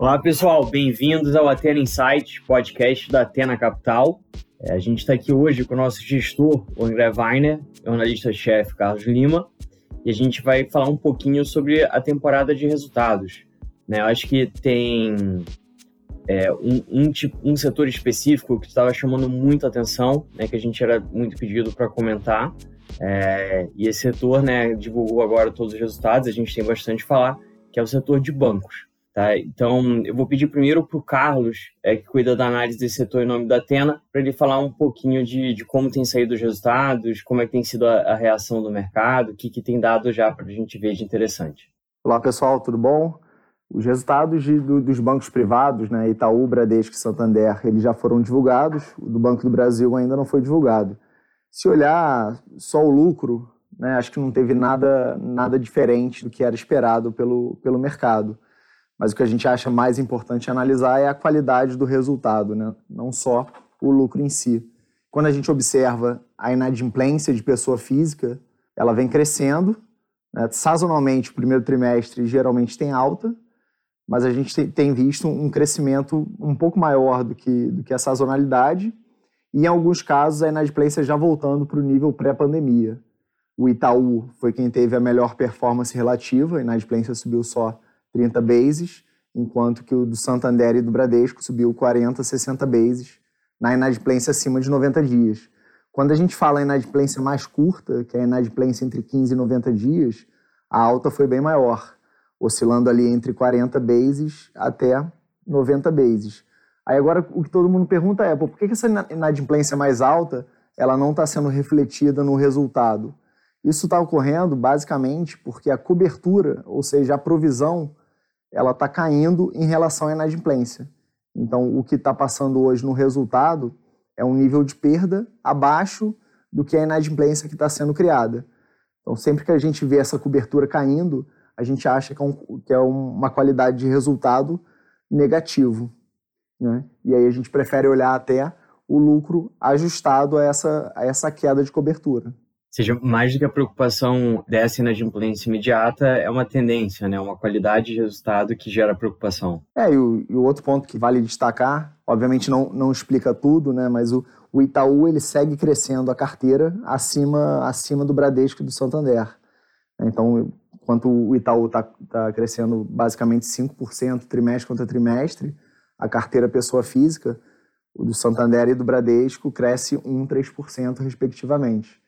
Olá, pessoal, bem-vindos ao Atena Insight, podcast da Atena Capital. É, a gente está aqui hoje com o nosso gestor, o André Weiner, e o analista-chefe Carlos Lima, e a gente vai falar um pouquinho sobre a temporada de resultados. Né? Eu acho que tem é, um, um, tipo, um setor específico que estava chamando muita atenção, né, que a gente era muito pedido para comentar, é, e esse setor né, divulgou agora todos os resultados, a gente tem bastante a falar, que é o setor de bancos. Tá? Então, eu vou pedir primeiro para o Carlos, é, que cuida da análise desse setor em nome da Atena, para ele falar um pouquinho de, de, como tem saído os resultados, como é que tem sido a, a reação do mercado, o que, que tem dado já para a gente ver de interessante. Olá, pessoal, tudo bom? Os resultados de, do, dos bancos privados, né, Itaú, Bradesco e Santander, eles já foram divulgados, o do Banco do Brasil ainda não foi divulgado. Se olhar só o lucro, né, acho que não teve nada, nada diferente do que era esperado pelo, pelo mercado. Mas o que a gente acha mais importante analisar é a qualidade do resultado, né? não só o lucro em si. Quando a gente observa a inadimplência de pessoa física, ela vem crescendo. Né? Sazonalmente, o primeiro trimestre geralmente tem alta, mas a gente tem visto um crescimento um pouco maior do que, do que a sazonalidade e, em alguns casos, a inadimplência já voltando para o nível pré-pandemia. O Itaú foi quem teve a melhor performance relativa, a inadimplência subiu só 30 bases, enquanto que o do Santander e do Bradesco subiu 40, 60 bases na inadimplência acima de 90 dias. Quando a gente fala em inadimplência mais curta, que é a inadimplência entre 15 e 90 dias, a alta foi bem maior, oscilando ali entre 40 bases até 90 bases. Aí agora o que todo mundo pergunta é, por que essa inadimplência mais alta ela não está sendo refletida no resultado? Isso está ocorrendo basicamente porque a cobertura, ou seja, a provisão ela está caindo em relação à inadimplência. Então, o que está passando hoje no resultado é um nível de perda abaixo do que a inadimplência que está sendo criada. Então, sempre que a gente vê essa cobertura caindo, a gente acha que é, um, que é uma qualidade de resultado negativo. Né? E aí a gente prefere olhar até o lucro ajustado a essa, a essa queda de cobertura seja, mais do que a preocupação dessa inadimplência imediata, é uma tendência, né? uma qualidade de resultado que gera preocupação. É, e o, e o outro ponto que vale destacar, obviamente não, não explica tudo, né? mas o, o Itaú ele segue crescendo a carteira acima, acima do Bradesco e do Santander. Então, enquanto o Itaú está tá crescendo basicamente 5% trimestre contra trimestre, a carteira pessoa física, o do Santander e do Bradesco, cresce 1, 3% respectivamente.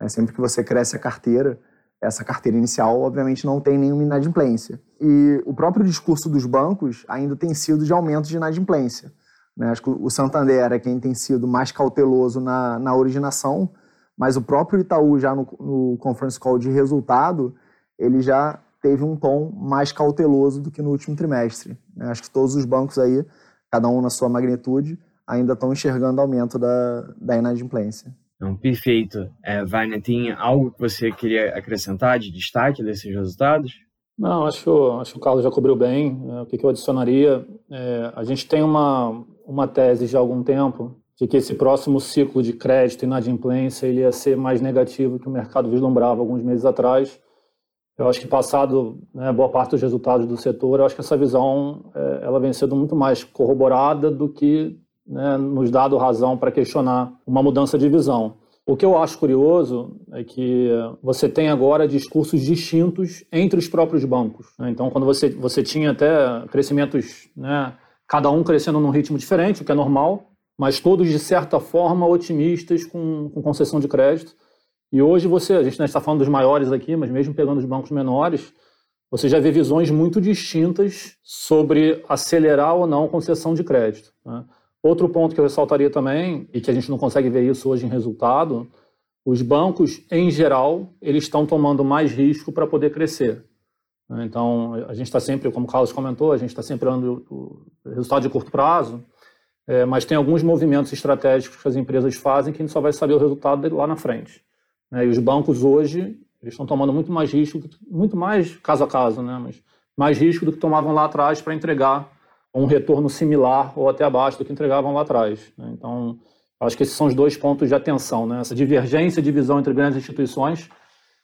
É, sempre que você cresce a carteira, essa carteira inicial, obviamente, não tem nenhuma inadimplência. E o próprio discurso dos bancos ainda tem sido de aumento de inadimplência. Né? Acho que o Santander é quem tem sido mais cauteloso na, na originação, mas o próprio Itaú, já no, no conference call de resultado, ele já teve um tom mais cauteloso do que no último trimestre. Né? Acho que todos os bancos aí, cada um na sua magnitude, ainda estão enxergando aumento da, da inadimplência. Não, perfeito. É, Vaina, tem algo que você queria acrescentar de destaque desses resultados? Não, acho, acho que o Carlos já cobriu bem. É, o que, que eu adicionaria? É, a gente tem uma, uma tese de algum tempo de que esse próximo ciclo de crédito e inadimplência ele ia ser mais negativo que o mercado vislumbrava alguns meses atrás. Eu acho que passado né, boa parte dos resultados do setor, eu acho que essa visão é, ela vem sendo muito mais corroborada do que né, nos dado razão para questionar uma mudança de visão. O que eu acho curioso é que você tem agora discursos distintos entre os próprios bancos. Né? Então, quando você, você tinha até crescimentos, né, cada um crescendo num ritmo diferente, o que é normal, mas todos, de certa forma, otimistas com, com concessão de crédito. E hoje você, a gente está falando dos maiores aqui, mas mesmo pegando os bancos menores, você já vê visões muito distintas sobre acelerar ou não concessão de crédito. Né? Outro ponto que eu ressaltaria também, e que a gente não consegue ver isso hoje em resultado, os bancos, em geral, eles estão tomando mais risco para poder crescer. Então, a gente está sempre, como o Carlos comentou, a gente está sempre olhando o resultado de curto prazo, é, mas tem alguns movimentos estratégicos que as empresas fazem que a gente só vai saber o resultado lá na frente. Né? E os bancos hoje, eles estão tomando muito mais risco, muito mais caso a caso, né? mas mais risco do que tomavam lá atrás para entregar um retorno similar ou até abaixo do que entregavam lá atrás. Né? Então, acho que esses são os dois pontos de atenção, né? essa divergência de visão entre grandes instituições,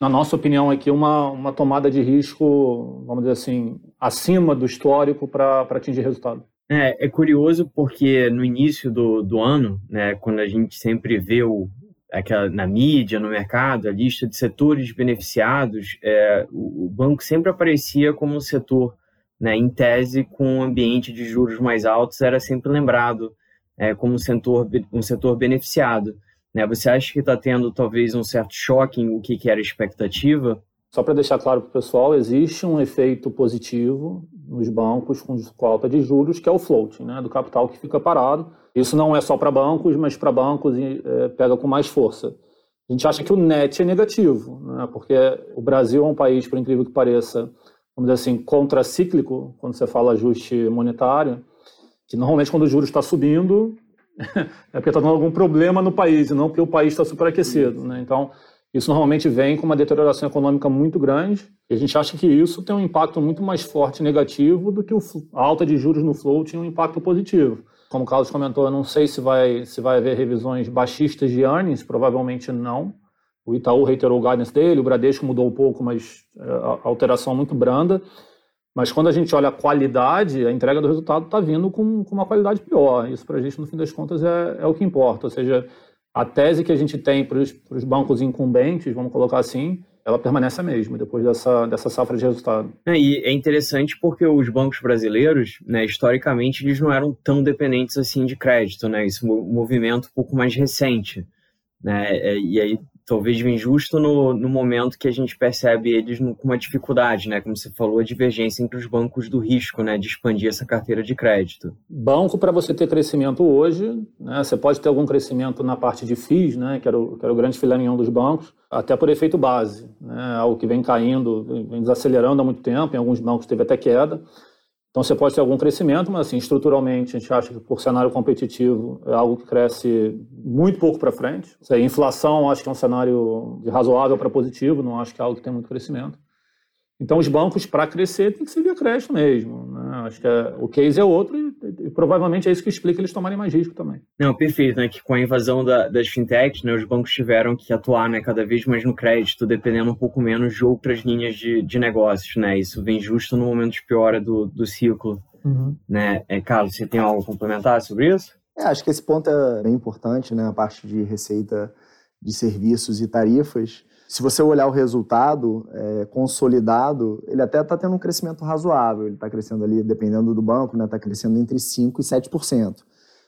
na nossa opinião aqui, uma, uma tomada de risco, vamos dizer assim, acima do histórico para atingir resultado. É, é curioso porque no início do, do ano, né, quando a gente sempre vê o, aquela, na mídia, no mercado, a lista de setores beneficiados, é, o, o, banco sempre aparecia como um setor, né, em tese, com um ambiente de juros mais altos, era sempre lembrado é, como um setor, um setor beneficiado. Né? Você acha que está tendo talvez um certo choque em o que, que era expectativa? Só para deixar claro para o pessoal, existe um efeito positivo nos bancos com, com alta de juros, que é o floating, né, do capital que fica parado. Isso não é só para bancos, mas para bancos é, pega com mais força. A gente acha que o net é negativo, né, porque o Brasil é um país, por incrível que pareça, vamos dizer assim, contracíclico, quando você fala ajuste monetário, que normalmente quando o juros está subindo, é porque está dando algum problema no país, e não porque o país está superaquecido. Né? Então, isso normalmente vem com uma deterioração econômica muito grande, e a gente acha que isso tem um impacto muito mais forte negativo do que a alta de juros no flow tinha um impacto positivo. Como o Carlos comentou, eu não sei se vai, se vai haver revisões baixistas de earnings, provavelmente não. O Itaú reiterou o guidance dele, o Bradesco mudou um pouco, mas é, alteração muito branda. Mas quando a gente olha a qualidade, a entrega do resultado está vindo com, com, uma qualidade pior. Isso para a gente, no fim das contas, é, é o que importa. Ou seja, a tese que a gente tem para os bancos incumbentes, vamos colocar assim, ela permanece a mesma depois dessa, dessa safra de resultado. É, e é interessante porque os bancos brasileiros, né, historicamente, eles não eram tão dependentes assim de crédito, né? Esse movimento um pouco mais recente. Né? É, e aí talvez vem justo no, no momento que a gente percebe eles no, com uma dificuldade, né? Como você falou, a divergência entre os bancos do risco, né? De expandir essa carteira de crédito. Banco, para você ter crescimento hoje, né? Você pode ter algum crescimento na parte de FIIs, né? Que era o, que era o grande filé dos bancos, até por efeito base, né? Algo que vem caindo, vem desacelerando há muito tempo, em alguns bancos teve até queda. Então você pode ter algum crescimento, mas assim, estruturalmente a gente acha que por cenário competitivo é algo que cresce muito pouco para frente. A inflação acho que é um cenário razoável para positivo, não acho que é algo que tem muito crescimento. Então, os bancos, para crescer, tem que ser via crédito mesmo. Acho que é, o case é outro e, e, provavelmente é isso que explica eles tomarem mais risco também. Não, perfeito. Né? Que com a invasão da, das fintechs, né, os bancos tiveram que atuar né, cada vez mais no crédito, dependendo um pouco menos de outras linhas de, de negócios. Né? Isso vem justo no momento de piora do, do ciclo. Uhum. Né? É, Carlos, você tem algo a complementar sobre isso? É, acho que esse ponto é bem importante, né? a parte de receita de serviços e tarifas se você olhar o resultado é, consolidado, ele até está tendo um crescimento razoável. Ele está crescendo ali, dependendo do banco, está né, tá crescendo entre 5% e 7%.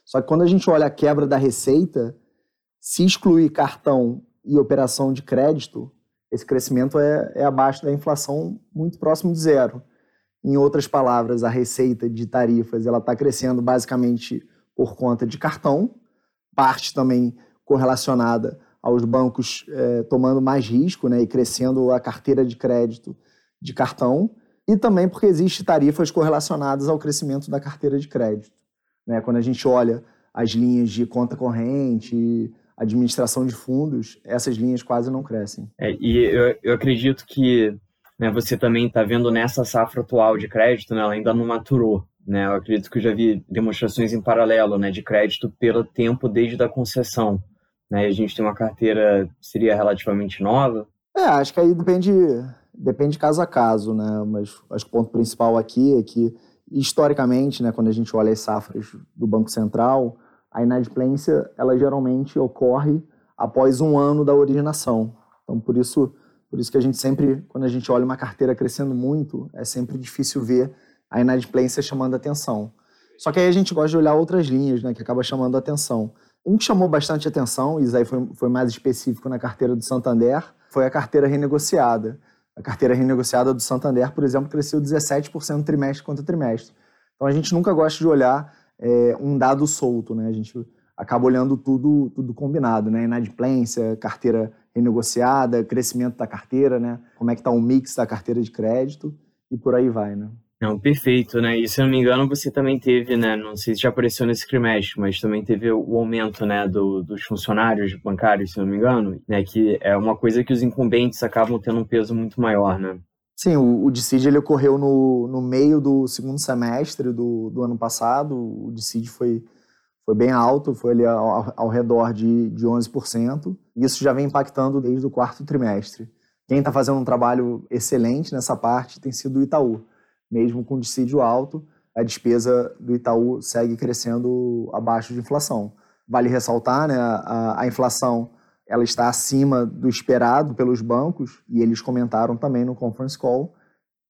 Só que quando a gente olha a quebra da receita, se excluir cartão e operação de crédito, esse crescimento é, é abaixo da inflação, muito próximo de zero. Em outras palavras, a receita de tarifas ela está crescendo basicamente por conta de cartão, parte também correlacionada aos bancos é, tomando mais risco né, e crescendo a carteira de crédito de cartão, e também porque existem tarifas correlacionadas ao crescimento da carteira de crédito. Né? Quando a gente olha as linhas de conta corrente, administração de fundos, essas linhas quase não crescem. É, e eu, eu, acredito que né, você também está vendo nessa safra atual de crédito, né, ela ainda não maturou. Né? Eu acredito que eu já vi demonstrações em paralelo né, de crédito pelo tempo desde a concessão né? A gente tem uma carteira seria relativamente nova. É, acho que aí depende depende caso a caso, né? Mas acho que o ponto principal aqui é que historicamente, né, quando a gente olha as safras do Banco Central, a inadimplência ela geralmente ocorre após um ano da originação. Então, por isso, por isso que a gente sempre, quando a gente olha uma carteira crescendo muito, é sempre difícil ver a inadimplência chamando atenção. Só que aí a gente gosta de olhar outras linhas, né, que acaba chamando atenção. Um que chamou bastante atenção, e isso aí foi, foi mais específico na carteira do Santander, foi a carteira renegociada. A carteira renegociada do Santander, por exemplo, cresceu 17% trimestre contra trimestre. Então a gente nunca gosta de olhar é, um dado solto, né? A gente acaba olhando tudo, tudo combinado, né? Inadimplência, carteira renegociada, crescimento da carteira, né? Como é que está o mix da carteira de crédito e por aí vai, né? Não, perfeito, né? E se eu não me engano, você também teve, né? Não sei se já apareceu nesse trimestre, mas também teve o aumento, né, do, dos funcionários bancários, se eu não me engano, né? Que é uma coisa que os incumbentes acabam tendo um peso muito maior, né? Sim, o, o DCID ele ocorreu no, no meio do segundo semestre do, do ano passado. O DCID foi, foi bem alto, foi ali ao, ao redor de, de 11%. E isso já vem impactando desde o quarto trimestre. Quem está fazendo um trabalho excelente nessa parte tem sido o Itaú mesmo com dissídio alto, a despesa do Itaú segue crescendo abaixo de inflação. Vale ressaltar, né, a, a inflação ela está acima do esperado pelos bancos e eles comentaram também no conference call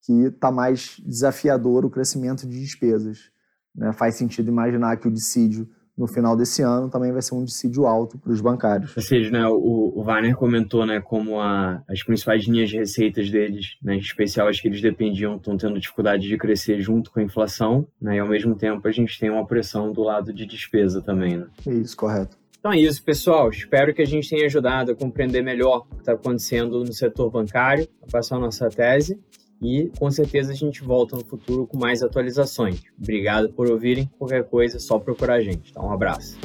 que está mais desafiador o crescimento de despesas. Né? Faz sentido imaginar que o dissídio no final desse ano também vai ser um dissídio alto para os bancários. Ou seja, né, o, o Warner comentou né, como a, as principais linhas de receitas deles, né, em especial as que eles dependiam, estão tendo dificuldade de crescer junto com a inflação, né, e ao mesmo tempo a gente tem uma pressão do lado de despesa também. Né? Isso, correto. Então é isso, pessoal. Espero que a gente tenha ajudado a compreender melhor o que está acontecendo no setor bancário, passar a nossa tese. E com certeza a gente volta no futuro com mais atualizações. Obrigado por ouvirem. Qualquer coisa, é só procurar a gente. Então, um abraço.